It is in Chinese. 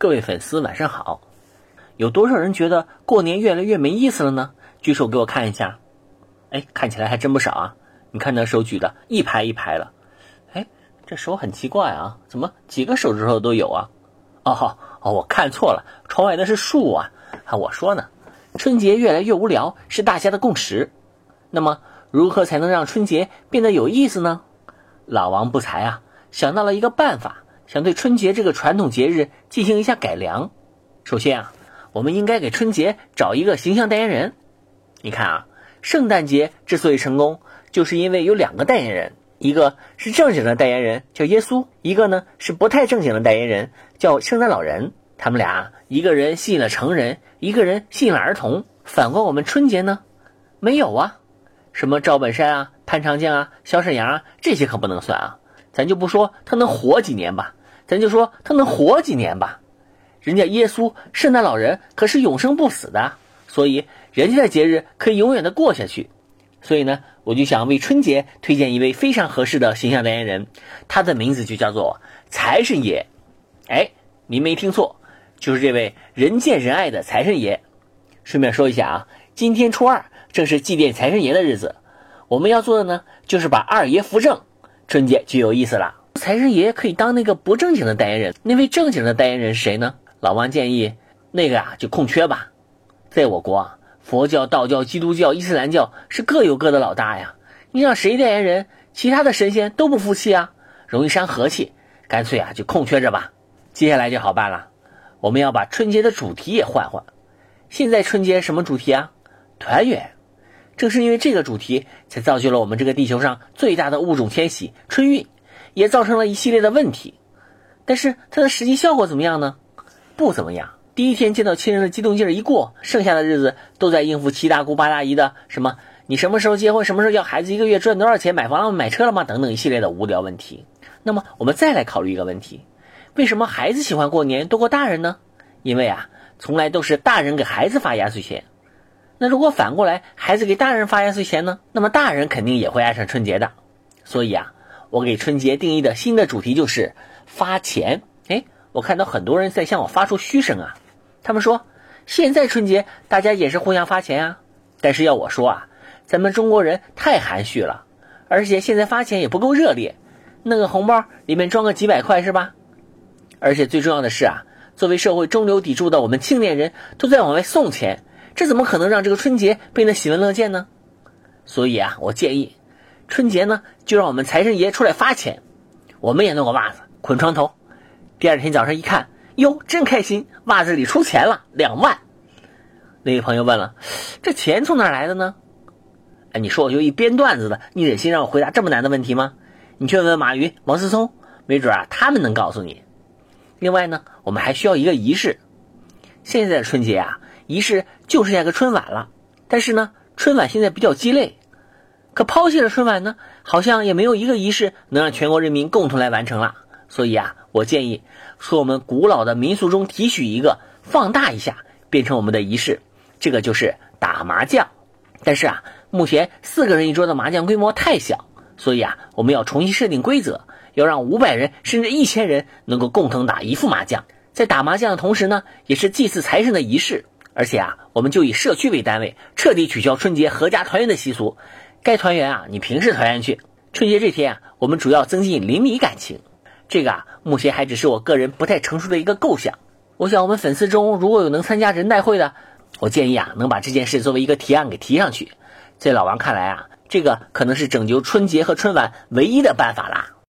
各位粉丝晚上好。有多少人觉得过年越来越没意思了呢？举手给我看一下。哎，看起来还真不少啊！你看那手举的一排一排的。哎，这手很奇怪啊，怎么几个手指头都有啊？哦哦，我看错了，窗外的是树啊！啊，我说呢，春节越来越无聊是大家的共识。那么，如何才能让春节变得有意思呢？老王不才啊，想到了一个办法。想对春节这个传统节日进行一下改良，首先啊，我们应该给春节找一个形象代言人。你看啊，圣诞节之所以成功，就是因为有两个代言人，一个是正经的代言人叫耶稣，一个呢是不太正经的代言人叫圣诞老人。他们俩一个人吸引了成人，一个人吸引了儿童。反观我们春节呢，没有啊，什么赵本山啊、潘长江啊、小沈阳啊，这些可不能算啊。咱就不说他能活几年吧。咱就说他能活几年吧，人家耶稣圣诞老人可是永生不死的，所以人家的节日可以永远的过下去。所以呢，我就想为春节推荐一位非常合适的形象代言人，他的名字就叫做财神爷。哎，您没听错，就是这位人见人爱的财神爷。顺便说一下啊，今天初二正是祭奠财神爷的日子，我们要做的呢就是把二爷扶正，春节就有意思了。财神爷可以当那个不正经的代言人，那位正经的代言人是谁呢？老王建议，那个啊就空缺吧。在我国啊，佛教、道教、基督教、伊斯兰教是各有各的老大呀。你让谁代言人，其他的神仙都不服气啊，容易伤和气。干脆啊就空缺着吧。接下来就好办了，我们要把春节的主题也换换。现在春节什么主题啊？团圆。正是因为这个主题，才造就了我们这个地球上最大的物种迁徙——春运。也造成了一系列的问题，但是它的实际效果怎么样呢？不怎么样。第一天见到亲人的激动劲儿一过，剩下的日子都在应付七大姑八大姨的什么你什么时候结婚，什么时候要孩子，一个月赚多少钱，买房了吗买车了吗？等等一系列的无聊问题。那么我们再来考虑一个问题：为什么孩子喜欢过年多过大人呢？因为啊，从来都是大人给孩子发压岁钱。那如果反过来，孩子给大人发压岁钱呢？那么大人肯定也会爱上春节的。所以啊。我给春节定义的新的主题就是发钱。哎，我看到很多人在向我发出嘘声啊，他们说现在春节大家也是互相发钱啊，但是要我说啊，咱们中国人太含蓄了，而且现在发钱也不够热烈，弄个红包里面装个几百块是吧？而且最重要的是啊，作为社会中流砥柱的我们青年人都在往外送钱，这怎么可能让这个春节变得喜闻乐见呢？所以啊，我建议。春节呢，就让我们财神爷出来发钱，我们也弄个袜子捆床头。第二天早上一看，哟，真开心，袜子里出钱了，两万。那位朋友问了，这钱从哪来的呢？哎，你说我就一编段子的，你忍心让我回答这么难的问题吗？你去问问马云、王思聪，没准啊，他们能告诉你。另外呢，我们还需要一个仪式。现在的春节啊，仪式就剩下个春晚了，但是呢，春晚现在比较鸡肋。可抛弃了春晚呢，好像也没有一个仪式能让全国人民共同来完成了。所以啊，我建议说我们古老的民俗中提取一个，放大一下，变成我们的仪式。这个就是打麻将。但是啊，目前四个人一桌的麻将规模太小，所以啊，我们要重新设定规则，要让五百人甚至一千人能够共同打一副麻将。在打麻将的同时呢，也是祭祀财神的仪式。而且啊，我们就以社区为单位，彻底取消春节合家团圆的习俗。该团圆啊，你平时团圆去。春节这天啊，我们主要增进邻里感情。这个啊，目前还只是我个人不太成熟的一个构想。我想我们粉丝中如果有能参加人代会的，我建议啊，能把这件事作为一个提案给提上去。在老王看来啊，这个可能是拯救春节和春晚唯一的办法啦。